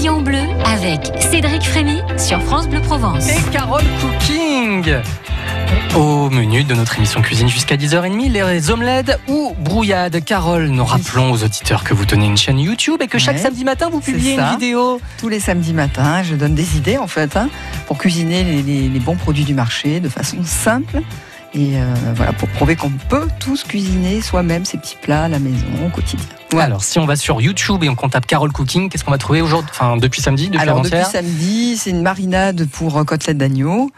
Bleu avec Cédric Frémy sur France Bleu Provence. Et Carole Cooking au menu de notre émission cuisine jusqu'à 10h30, les omelettes ou brouillades. Carole, nous rappelons aux auditeurs que vous tenez une chaîne YouTube et que chaque Ouais, samedi matin vous publiez une vidéo. Tous les samedis matins, je donne des idées en fait hein, pour cuisiner les, les- les bons produits du marché de façon simple. Et euh, voilà, pour prouver qu'on peut tous cuisiner soi-même ces petits plats à la maison au quotidien. Alors, si on va sur YouTube et on tape Carole Cooking, qu'est-ce qu'on va trouver aujourd'hui? Enfin, depuis samedi, depuis Alors depuis samedi, c'est une marinade pour euh, côtelettes d'agneau.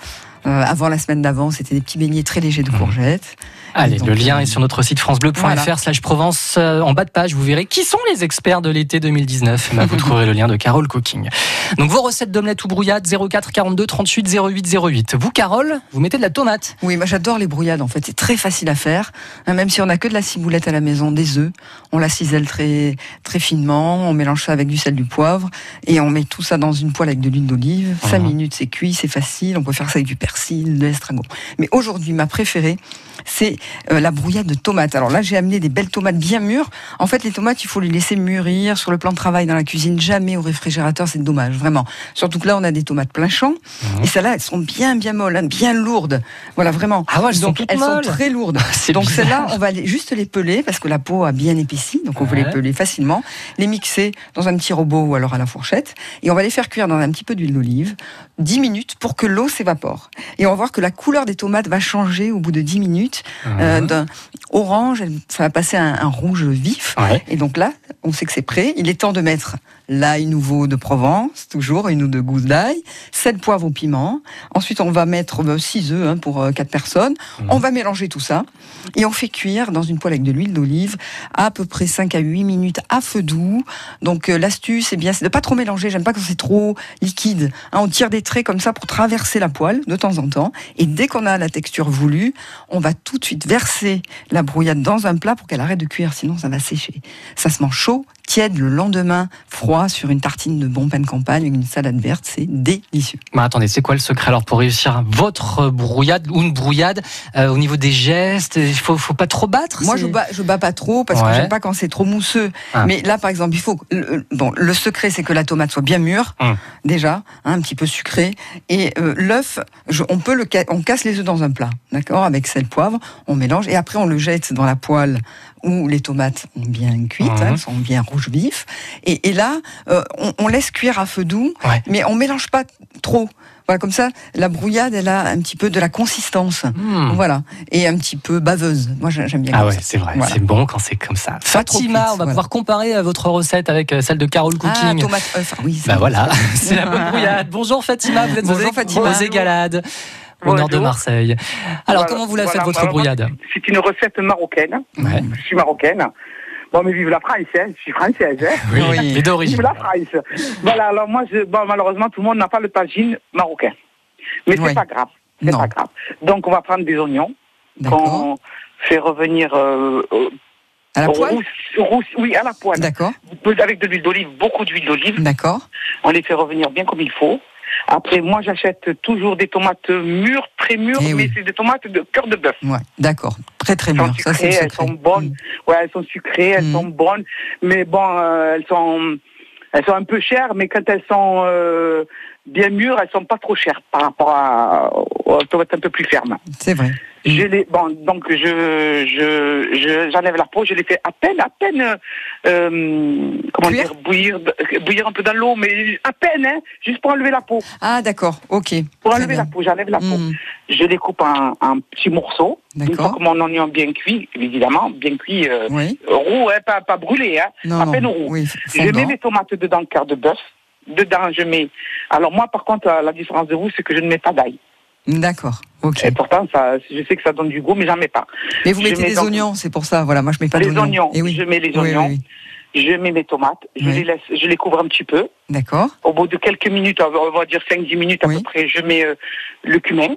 Euh, avant la semaine d'avant, c'était des petits beignets très légers de Mhm. courgettes. Allez, Donc, le lien euh, est sur notre site francebleu.fr voilà. slash Provence. Euh, En bas de page, vous verrez qui sont les experts de l'été 2019. Eh ben, vous trouverez le lien de Carole Cooking. Donc, vos recettes d'omelette ou brouillade, 04 42 38 08 08. Vous, Carole, vous mettez de la tomate. Oui, moi j'adore les brouillades en fait, c'est très facile à faire. Même si on n'a que de la ciboulette à la maison, des œufs, on la cisèle très très finement, on mélange ça avec du sel, du poivre et on met tout ça dans une poêle avec de l'huile d'olive. Cinq Mhm. minutes, c'est cuit, c'est facile. On peut faire ça avec du persil, de l'estragon. Mais aujourd'hui, ma préférée, c'est euh, la brouillade de tomates. Alors là, j'ai amené des belles tomates bien mûres. En fait, les tomates, il faut les laisser mûrir sur le plan de travail dans la cuisine, jamais au réfrigérateur, c'est dommage, vraiment. Surtout que là, on a des tomates plein champ Mhm. et celles-là, elles sont bien bien molles, hein, bien lourdes. Voilà, vraiment. Ah ouais, elles sont elles sont très lourdes. C'est Donc celles-là, on va les- juste les peler parce que la peau a bien épaissi, donc on peut Ouais. les peler facilement, les mixer dans un petit robot ou alors à la fourchette, et on va les faire cuire dans un petit peu d'huile d'olive, 10 minutes pour que l'eau s'évapore. Et on va voir que la couleur des tomates va changer au bout de 10 minutes, euh, Mhm. d'un orange, ça va passer à un, un rouge vif. Ouais. Et donc là, on sait que c'est prêt. Il est temps de mettre l'ail nouveau de Provence, toujours une ou deux gousses d'ail, 7 poivres au piment. Ensuite, on va mettre 6 œufs hein, pour 4 personnes. Mhm. On va mélanger tout ça et on fait cuire dans une poêle avec de l'huile d'olive à peu près 5 à 8 minutes à feu doux. Donc euh, l'astuce, c'est bien, c'est de pas trop mélanger. J'aime pas quand c'est trop liquide. Hein, on tire des traits comme ça pour traverser la poêle de temps temps. Et dès qu'on a la texture voulue, on va tout de suite verser la brouillade dans un plat pour qu'elle arrête de cuire, sinon ça va sécher. Ça se mange chaud, tiède le lendemain, froid sur une tartine de bon pain de campagne avec une salade verte, c'est délicieux. Bah, attendez, c'est quoi le secret alors pour réussir votre brouillade ou une brouillade euh, au niveau des gestes Il faut, faut pas trop battre Moi, je bats, je bats pas trop parce Ouais. que j'aime pas quand c'est trop mousseux. Ah. Mais là, par exemple, il faut. le- Bon, le secret, c'est que la tomate soit bien mûre, Hum. déjà, hein, un petit peu sucrée. Et euh, l'œuf, on peut le, on casse les œufs dans un plat, d'accord, avec sel, poivre, on mélange et après on le jette dans la poêle où les tomates ont bien cuites, Mhm. hein, elles sont bien rouge vif. Et, et là, euh, on, on laisse cuire à feu doux, Ouais. mais on mélange pas trop. Voilà, comme ça, la brouillade, elle a un petit peu de la consistance. Hmm. Voilà. Et un petit peu baveuse. Moi, j'ai- j'aime bien Ah comme ouais, c'est vrai, Voilà. c'est bon quand c'est comme ça. Fatima, on va voilà. pouvoir comparer euh, votre recette avec euh, celle de Carole Ah, Cooking. tomate œuf. Ah oui, bah voilà, c'est la bonne brouillade. Bonjour Fatima, vous êtes Bonjour aux, Fatima. aux Égalades, au nord de Bonjour. Marseille. Alors Voilà, comment vous la voilà, faites votre voilà, brouillade C'est une recette marocaine. Ouais. Je suis marocaine. Bon, mais vive la France, hein. je suis française. Hein. Oui, Oui. mais Vive d'origine. la France. Voilà, alors moi, je, bon, malheureusement, tout le monde n'a pas le tagine marocain. Mais Oui. c'est pas grave. C'est pas grave. Donc, on va prendre des oignons qu'on fait revenir euh, euh, À la poêle rousse- rousse- oui, à la poêle. D'accord. Avec de l'huile d'olive, beaucoup d'huile d'olive. D'accord. On les fait revenir bien comme il faut. Après, moi, j'achète toujours des tomates mûres, très mûres, Eh mais oui. c'est des tomates de cœur de bœuf. Ouais. D'accord. Très très bien. Ça, c'est elles secret. sont bonnes. Mm. Ouais, elles sont sucrées, elles Mhm. sont bonnes, mais bon, euh, elles sont, elles sont un peu chères, mais quand elles sont euh, bien mûres, elles sont pas trop chères par rapport à, aux tomates un peu plus fermes. C'est vrai. Je les, bon, donc je, je, je- j'enlève la peau, je les fais à peine, à peine, euh, comment Cuire dire, bouillir, bouillir un peu dans l'eau, mais à peine, hein, juste pour enlever la peau. Ah, d'accord. Ok. Pour enlever bien. la peau, j'enlève la peau. Mm. Je les coupe en, en petits morceaux. Une fois que mon oignon bien cuit, évidemment, bien cuit, euh, Oui. roux, hein, pas, pas brûlé, hein, Non, à non. peine roux. Oui, Je mets mes tomates dedans, cœur de bœuf. Dedans, je mets. Alors moi, par contre, euh, la différence de vous, c'est que je ne mets pas d'ail. D'accord. Ok. Et pourtant, ça, je sais que ça donne du goût, mais j'en mets pas. Mais vous je mettez mets des donc- oignons, c'est pour ça. Voilà, moi je mets pas les oignons, Eh oui. je mets les oignons, oui, oui. je mets mes tomates, je les laisse, je les couvre un petit peu. D'accord. Au bout de quelques minutes, on va dire 5-10 minutes à peu près, je mets euh, le cumin,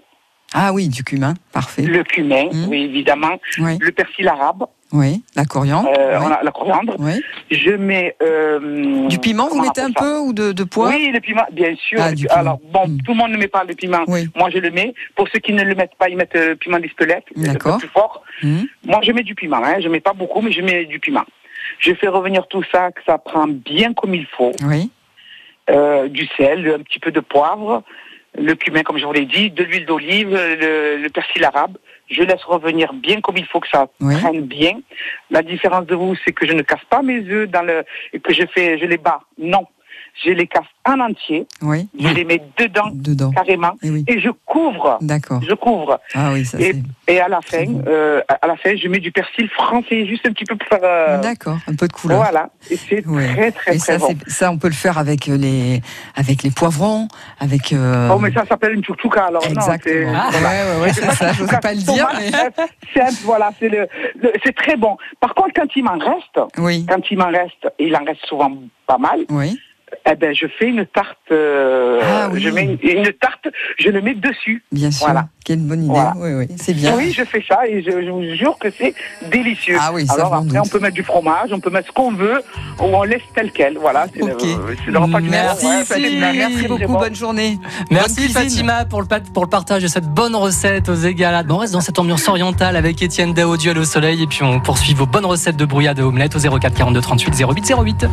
Ah oui, du cumin. Parfait. le cumin, Mhm. oui évidemment, Oui. le persil arabe, Oui. La coriandre. euh, oui. la coriandre. Oui. Je mets euh, Du piment, vous mettez un peu ou de, de poivre Oui, le piment, bien sûr. Ah, du piment. Alors bon, Mm. tout le monde ne met pas le piment. Oui. Moi, je le mets. Pour ceux qui ne le mettent pas, ils mettent euh, le piment d'Espelette, le D'accord. plus fort. Hum. Moi, je mets du piment. Hein. Je mets pas beaucoup, mais je mets du piment. Je fais revenir tout ça, que ça prend bien comme il faut. Oui. euh, du sel, un petit peu de poivre, le cumin comme je vous l'ai dit, de l'huile d'olive, le, le persil arabe. Je laisse revenir bien comme il faut que ça Oui. prenne bien. La différence de vous, c'est que je ne casse pas mes œufs dans le et que je fais, je les bats. Non, je les casse en entier. Oui. Je les mets dedans Dedans. carrément Eh oui. et je couvre. D'accord. Je couvre. Ah oui, ça Et, c'est. et à la fin, euh, à la fin, je mets du persil français, juste un petit peu pour faire. euh, D'accord, un peu de couleur. voilà. Et c'est Ouais. très très Et très ça, bon. c'est- ça, on peut le faire avec les, avec les poivrons, avec. euh, Oh, mais ça s'appelle une chouchouka, alors non, Exactement. c'est- Ah, voilà. ouais, ouais, ouais, c'est ça. Je n'osais pas le dire, mais. Tomate, simple, voilà, c'est le, le- c'est très bon. Par contre, quand il m'en reste, Oui, quand il m'en reste, et il en reste souvent pas mal, oui. Eh ben, je fais une tarte, euh, Ah, oui. je mets une, une tarte, je le mets dessus. Bien sûr. Voilà. Quelle bonne idée. Voilà. Oui, oui, c'est bien. Oui, je fais ça et je, je vous jure que c'est délicieux. Ah oui, ça, Alors après, doute. on peut mettre du fromage, on peut mettre ce qu'on veut, ou on laisse tel quel. Voilà, c'est Ok. le, c'est le repas du Merci. Ouais, Fatima, c'est- merci beaucoup. bon. Bonne journée. Merci Bonne. Fatima pour le, pat- pour le partage de cette bonne recette aux égalades. Bon, on reste dans cette ambiance orientale avec Étienne Dao, duel au soleil. Et puis on poursuit vos bonnes recettes de brouillade et omelette au 04 42 38 08 08.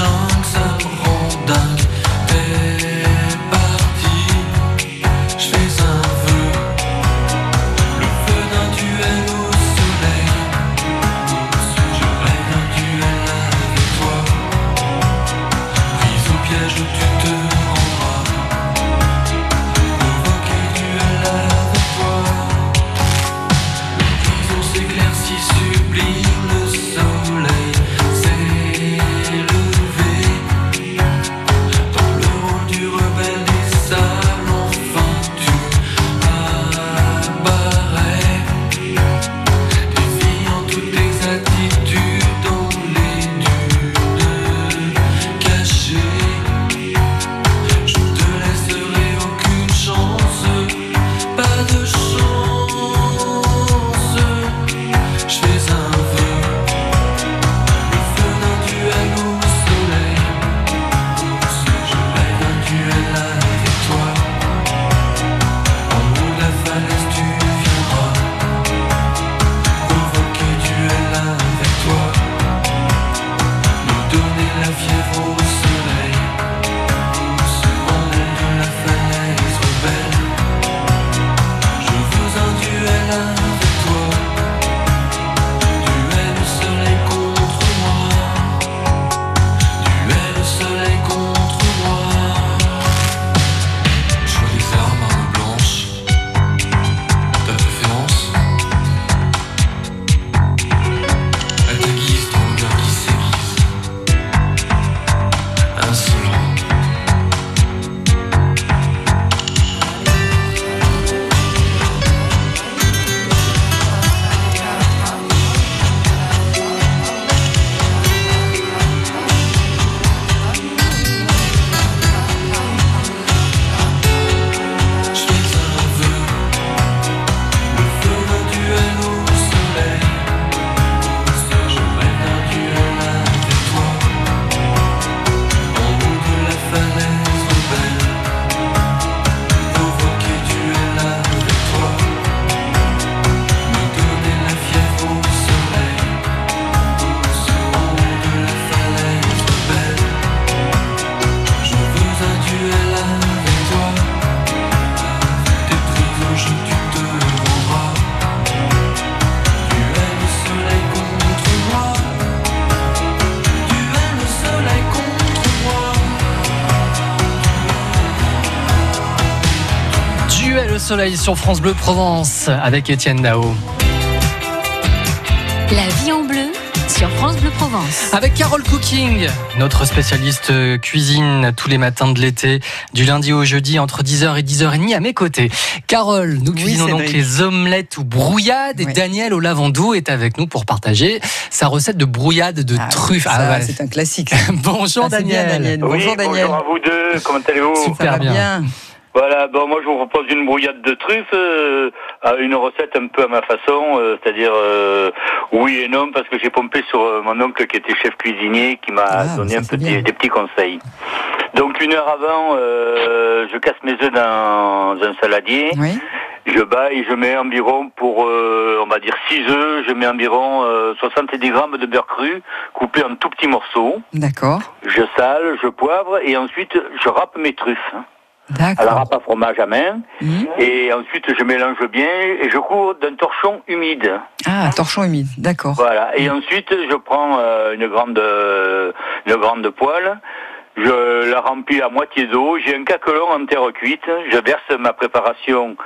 Cette soleil sur France Bleu Provence avec Étienne Dao. La vie en bleu sur France Bleu Provence. Avec Carole Cooking, notre spécialiste cuisine tous les matins de l'été, du lundi au jeudi entre 10h et 10h30 à mes côtés. Carole, nous Oui, cuisinons donc les omelettes ou brouillades et Oui. Daniel au lavandou est avec nous pour partager sa recette de brouillade de Ah, truffes. ça, Ah ouais. C'est un classique. Bonjour Ah, bien, Daniel. Bonjour Daniel. bonjour à vous deux, comment allez-vous? Super Ça va bien. bien. Voilà, bon, moi je vous propose une brouillade de truffes, euh, à une recette un peu à ma façon, euh, c'est-à-dire euh, oui et non, parce que j'ai pompé sur mon oncle qui était chef cuisinier, qui m'a Ah, donné un petit, des petits conseils. Donc une heure avant, euh, je casse mes œufs dans un saladier, Oui. je bats et je mets environ pour, euh, on va dire 6 œufs, je mets environ euh, 70 grammes de beurre cru, coupé en tout petits morceaux. D'accord. Je sale, je poivre et ensuite je râpe mes truffes à la râpe à fromage à main. Mhm. Et ensuite, je mélange bien et je couvre d'un torchon humide. Ah, torchon humide. D'accord. Voilà. Et ensuite, je prends euh, une grande, euh, une grande poêle. Je la remplis à moitié d'eau. J'ai un caquelon en terre cuite. Je verse ma préparation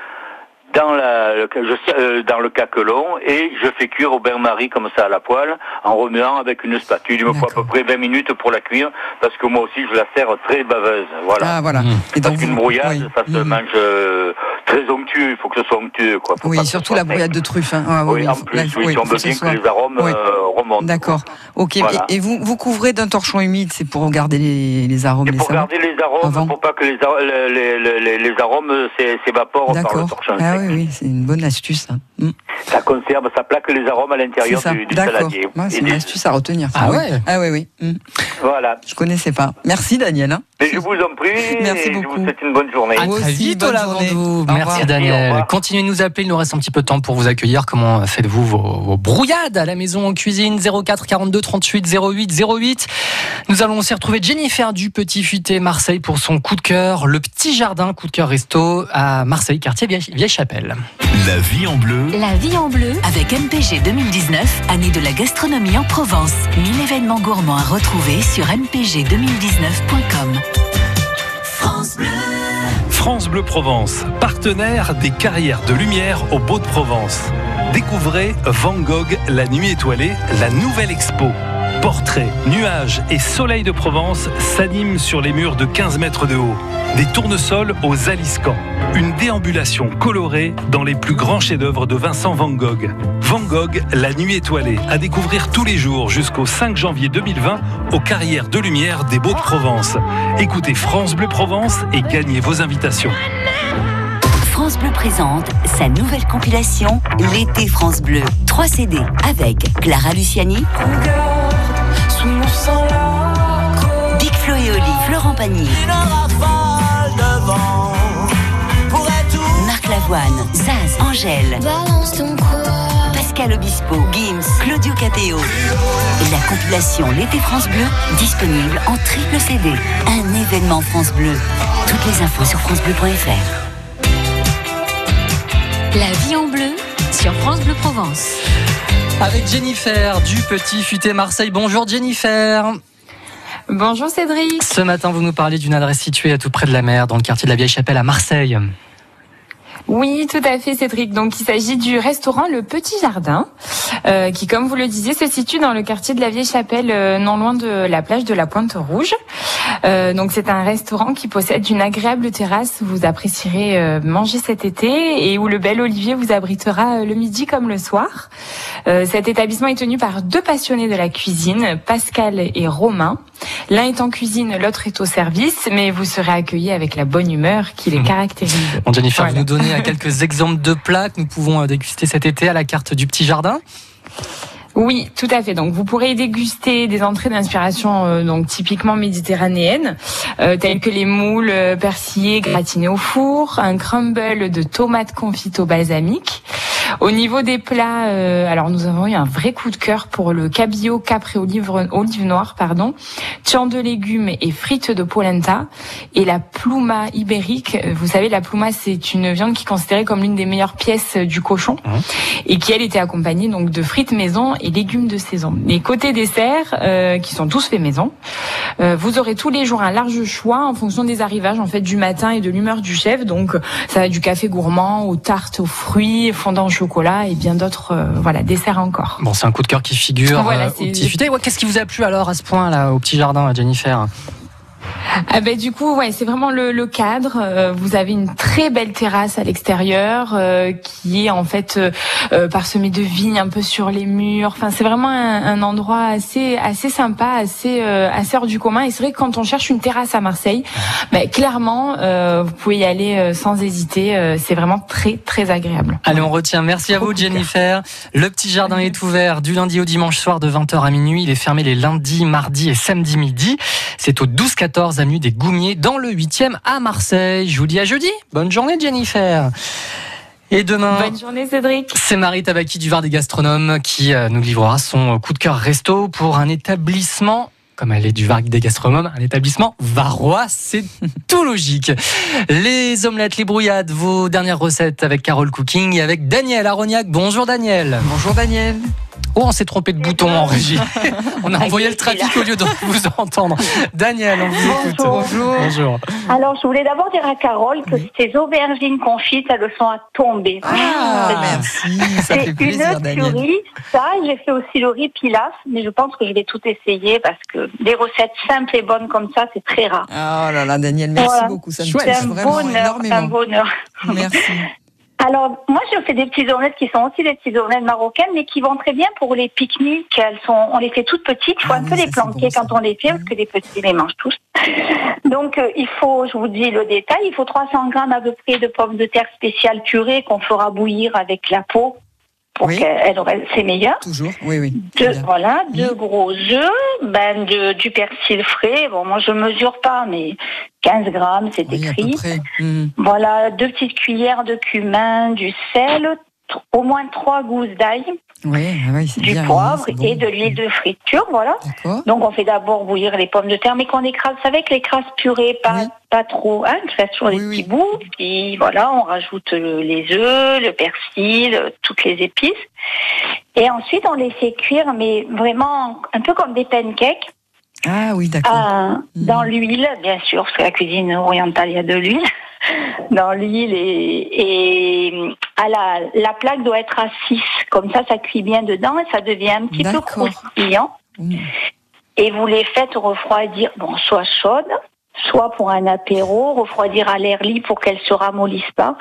dans, la, le, je- euh, dans le caquelon et je fais cuire au bain-marie comme ça à la poêle en remuant avec une spatule. Il me faut à peu près 20 minutes pour la cuire parce que moi aussi je la sers très baveuse. Voilà. Ah, voilà. Et Parce donc, qu'une brouillade, oui. ça se Mhm. mange euh, très onctueux. Il faut que ce soit onctueux, quoi. Faut Oui, que surtout la brouillade de truffes. hein. Ah, Oui, oui, en plus, là, oui, si on veut que bien que soit- les arômes euh, remontent. D'accord. Ok. Voilà. Et, et vous, vous couvrez d'un torchon humide, c'est pour garder les, les arômes, Et les pour saveurs garder les arômes, Avant. pour pas que les, les, les, arômes s'é- s'évaporent par le torchon Ah oui, oui, c'est une bonne astuce. hein. Mm. Ça conserve, ça plaque les arômes à l'intérieur du, saladier. Ouais, c'est Et une des- astuce à retenir. ça, Ah ouais? Ah oui, oui. Mm. Voilà. Je connaissais pas. Merci Daniel. hein. Mais je vous en prie, Merci et je beaucoup. vous souhaite une bonne journée. À très aussi, vite, bonne journée. Merci Daniel. Continuez de nous appeler, il nous reste un petit peu de temps pour vous accueillir. Comment faites-vous vos, vos brouillades à la maison en cuisine? 04 42 38 08 08. Nous allons aussi retrouver Jennifer du Petit Futé Marseille pour son coup de cœur, le petit jardin coup de cœur resto à Marseille, quartier Vieille- Vieille-Chapelle. La vie en bleu. La vie en bleu. Avec MPG 2019, année de la gastronomie en Provence. 1000 événements gourmands à retrouver sur mpg2019.com. France Bleu Provence, partenaire des carrières de lumière au Beau de Provence. Découvrez Van Gogh, la nuit étoilée, la nouvelle expo. Portraits, nuages et soleil de Provence s'animent sur les murs de 15 mètres de haut. Des tournesols aux aliscans. Une déambulation colorée dans les plus grands chefs-d'œuvre de Vincent Van Gogh. Van Gogh, la nuit étoilée, à découvrir tous les jours jusqu'au 5 janvier 2020 aux carrières de lumière des Beaux de Provence. Écoutez France Bleu Provence et gagnez vos invitations. France Bleu présente sa nouvelle compilation L'été France Bleu. 3 CD avec Clara Luciani, Marc Lavoine, Zaz, Angèle, Pascal Obispo, Gims, Claudio Capéo. Et la compilation L'été France Bleu, disponible en triple CD. Un événement France Bleu. Toutes les infos sur francebleu.fr. La vie en bleu sur France Bleu Provence. Avec Jennifer du Petit Futé Marseille. Bonjour Jennifer. Bonjour Cédric. Ce matin, vous nous parlez d'une adresse située à tout près de la mer, dans le quartier de la Vieille Chapelle à Marseille. Oui, tout à fait Cédric. Donc il s'agit du restaurant Le Petit Jardin, euh, qui comme vous le disiez se situe dans le quartier de la Vieille Chapelle, euh, non loin de la plage de la Pointe Rouge. Euh, donc c'est un restaurant qui possède une agréable terrasse où vous apprécierez euh, manger cet été et où le bel Olivier vous abritera euh, le midi comme le soir. Cet établissement est tenu par deux passionnés de la cuisine, Pascal et Romain. L'un est en cuisine, l'autre est au service, mais vous serez accueillis avec la bonne humeur qui les Mhm. caractérise. Bon, Jennifer, Voilà. vous nous donnez quelques exemples de plats que nous pouvons déguster cet été à la carte du Petit Jardin. Oui, tout à fait. Donc, vous pourrez déguster des entrées d'inspiration euh, donc typiquement méditerranéenne, euh, telles que les moules euh, persillés gratinés au four, un crumble de tomates confites au balsamique. Au niveau des plats, euh, alors nous avons eu un vrai coup de cœur pour le cabillaud capre et olive, olive noire, pardon, tian de légumes et frites de polenta, et la pluma ibérique. Vous savez, la pluma, c'est une viande qui est considérée comme l'une des meilleures pièces du cochon, et qui elle était accompagnée donc de frites maison et légumes de saison. Et côté dessert, euh, qui sont tous faits maison, euh, vous aurez tous les jours un large choix en fonction des arrivages en fait du matin et de l'humeur du chef. Donc ça va du café gourmand aux tartes aux fruits, fondant au chocolat et bien d'autres euh, voilà desserts encore. Bon, c'est un coup de cœur qui figure Voilà, euh, au Petit Futé. Ouais, Qu'est-ce qui vous a plu alors à ce point là au Petit Jardin, Jennifer? Ah ben du coup, ouais, c'est vraiment le, le cadre. Euh, vous avez une très belle terrasse à l'extérieur euh, qui est en fait euh, euh, parsemée de vignes un peu sur les murs. Enfin, c'est vraiment un, un endroit assez assez sympa, assez euh, assez hors du commun. Et c'est vrai que quand on cherche une terrasse à Marseille, ben, clairement, euh, vous pouvez y aller sans hésiter. C'est vraiment très très agréable. Allez, on retient. Merci à vous, Jennifer. Le petit jardin est ouvert du lundi au dimanche soir de 20h à minuit. Il est fermé les lundis, mardis et samedis midi. C'est au 12-14 avenue des Goumiers dans le 8e à Marseille. Je vous dis à jeudi. Bonne journée, Jennifer. Et demain. Bonne journée, Cédric. C'est Marie Tabaki du Var des Gastronomes qui euh, nous livrera son coup de cœur resto pour un établissement comme elle est du Var des Gastronomes, un établissement varois, c'est tout logique. Les omelettes, les brouillades, vos dernières recettes avec Carole Cooking et avec Daniel Aroniac. Bonjour Daniel. Bonjour Daniel. Oh, on s'est trompé de bouton en régie. On a envoyé le trafic au lieu de vous entendre. Daniel, on vous écoute. Bonjour. Bonjour. Alors, je voulais d'abord dire à Carole que ces aubergines confites, elles sont à tomber. Ah, merci, ça fait C'est plaisir une tuerie. Ça, j'ai fait aussi le riz pilaf, mais je pense que je vais tout essayer parce que des recettes simples et bonnes comme ça, c'est très rare. Oh là là, Daniel, merci Voilà. beaucoup. Ça me C'est touche un vraiment bonheur, un énormément. bonheur. Merci. Alors, moi, je fais des petites omelettes qui sont aussi des petites omelettes marocaines, mais qui vont très bien pour les pique-niques. Elles sont, on les fait toutes petites. Il faut Ah un peu les planquer bon, quand on les fait, parce que les petits les mangent tous. Donc, euh, il faut, je vous dis le détail, il faut 300 grammes à peu près de pommes de terre spéciales purées qu'on fera bouillir avec la peau pour Oui. qu'elle aurait- c'est meilleur. Toujours, oui, oui. Deux, voilà, deux gros œufs, ben de, du persil frais. Bon, moi je mesure pas, mais 15 grammes, c'est Oui, écrit. Mhm. Voilà, deux petites cuillères de cumin, du sel, au moins trois gousses d'ail, Oui, ah oui, c'est du bien. poivre bon. et de l'huile de friture, voilà. Donc on fait d'abord bouillir les pommes de terre, mais qu'on écrase avec l'écrase purée, pas, Oui. pas trop, hein, tu fais toujours Oui, oui. petits bouts, puis voilà, on rajoute euh, les œufs, le persil, euh, toutes les épices. Et ensuite on les fait cuire, mais vraiment un peu comme des pancakes. Ah oui, d'accord. Ah, Dans l'huile, bien sûr, parce que la cuisine orientale, il y a de l'huile. Dans l'huile et, et à la, la plaque doit être à 6. Comme ça, ça cuit bien dedans et ça devient un petit peu croustillant. Mhm. Et vous les faites refroidir, bon, soit chaudes, soit pour un apéro, refroidir à l'air libre pour qu'elles se ramollissent pas.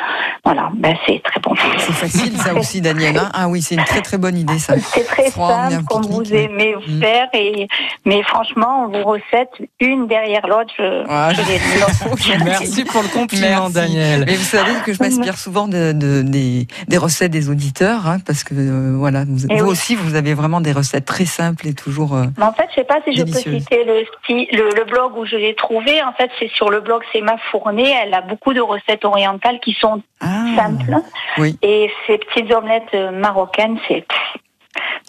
Voilà, ben c'est très bon. C'est facile ça aussi, Daniel. hein. ah oui, c'est une très très bonne idée ça. C'est très Froid, on simple, comme vous aimez Mm. faire. Et, mais franchement, vos recettes, une derrière l'autre, je, Ah, je. Merci pour le compliment, Merci. Daniel. Mais vous savez que je m'inspire souvent de, de- des, des recettes des auditeurs, hein, parce que euh, voilà, vous, Eh vous oui. aussi, vous avez vraiment des recettes très simples et toujours. euh, Mais en fait, je sais pas si je peux citer le, sti- le, le blog où je l'ai trouvé. En fait, c'est sur le blog C'est ma fournée. Elle a beaucoup de recettes orientales qui sont Ah, simples. oui. Et ces petites omelettes euh, marocaines, c'est...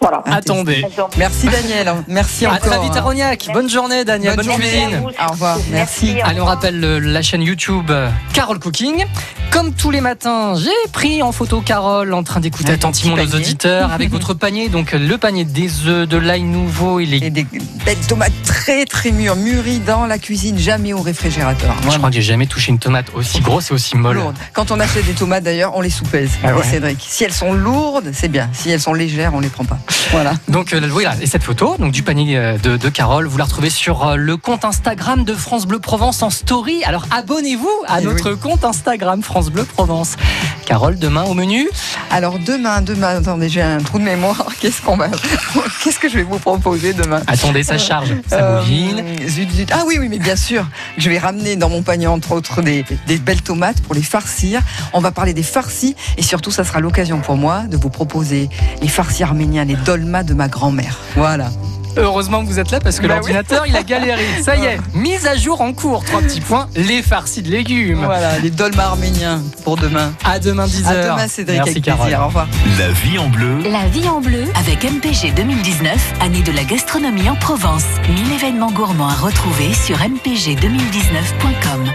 Voilà. Attendez. Merci Daniel, merci À encore. très vite. Aroniac. Bonne journée, Daniel. Bonne, Bonne Merci à cuisine. Au revoir, merci. au Allez, on rappelle le- la chaîne YouTube euh, Carole Cooking. Comme tous les matins, j'ai pris en photo Carole en train d'écouter attentivement nos panier. auditeurs avec votre panier. Donc le panier des œufs, de l'ail nouveau et les. Et des belles tomates très très mûres, mûries dans la cuisine, jamais au réfrigérateur. Je Vraiment. crois que j'ai jamais touché une tomate aussi grosse et aussi molle. Lourdes. Quand on achète des tomates d'ailleurs, on les soupèse. Ah ouais. Cédric. Si elles sont lourdes, c'est bien. Si elles sont légères, on les pas. Voilà. Donc euh, voilà, et cette photo donc du panier euh, de, de Carole, vous la retrouvez sur euh, le compte Instagram de France Bleu Provence en story. Alors abonnez-vous à Eh notre compte Instagram France Bleu Provence. Carole, demain au menu. Alors demain, demain, attendez, j'ai un trou de mémoire. Qu'est-ce qu'on va, qu'est-ce que je vais vous proposer demain? Attendez, ça charge, ça Euh, bouline. zut, zut. Ah oui, oui, mais bien sûr. Je vais ramener dans mon panier, entre autres, des, des belles tomates pour les farcir. On va parler des farcis et surtout, ça sera l'occasion pour moi de vous proposer les farcis arméniens, les dolmas de ma grand-mère. Voilà. Heureusement que vous êtes là parce que Bah l'ordinateur il a galéré. Ça y est, mise à jour en cours. Trois petits points. Les farcis de légumes. Voilà, les dolmas arméniens pour demain. À demain 10h. À demain, Cédric, Merci avec Carole. plaisir. Au revoir. La vie en bleu. La vie en bleu. Avec MPG 2019, année de la gastronomie en Provence. 1000 événements gourmands à retrouver sur mpg2019.com.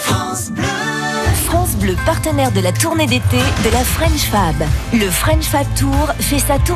France Bleu. France Bleu, partenaire de la tournée d'été de la French Fab. Le French Fab Tour fait sa tournée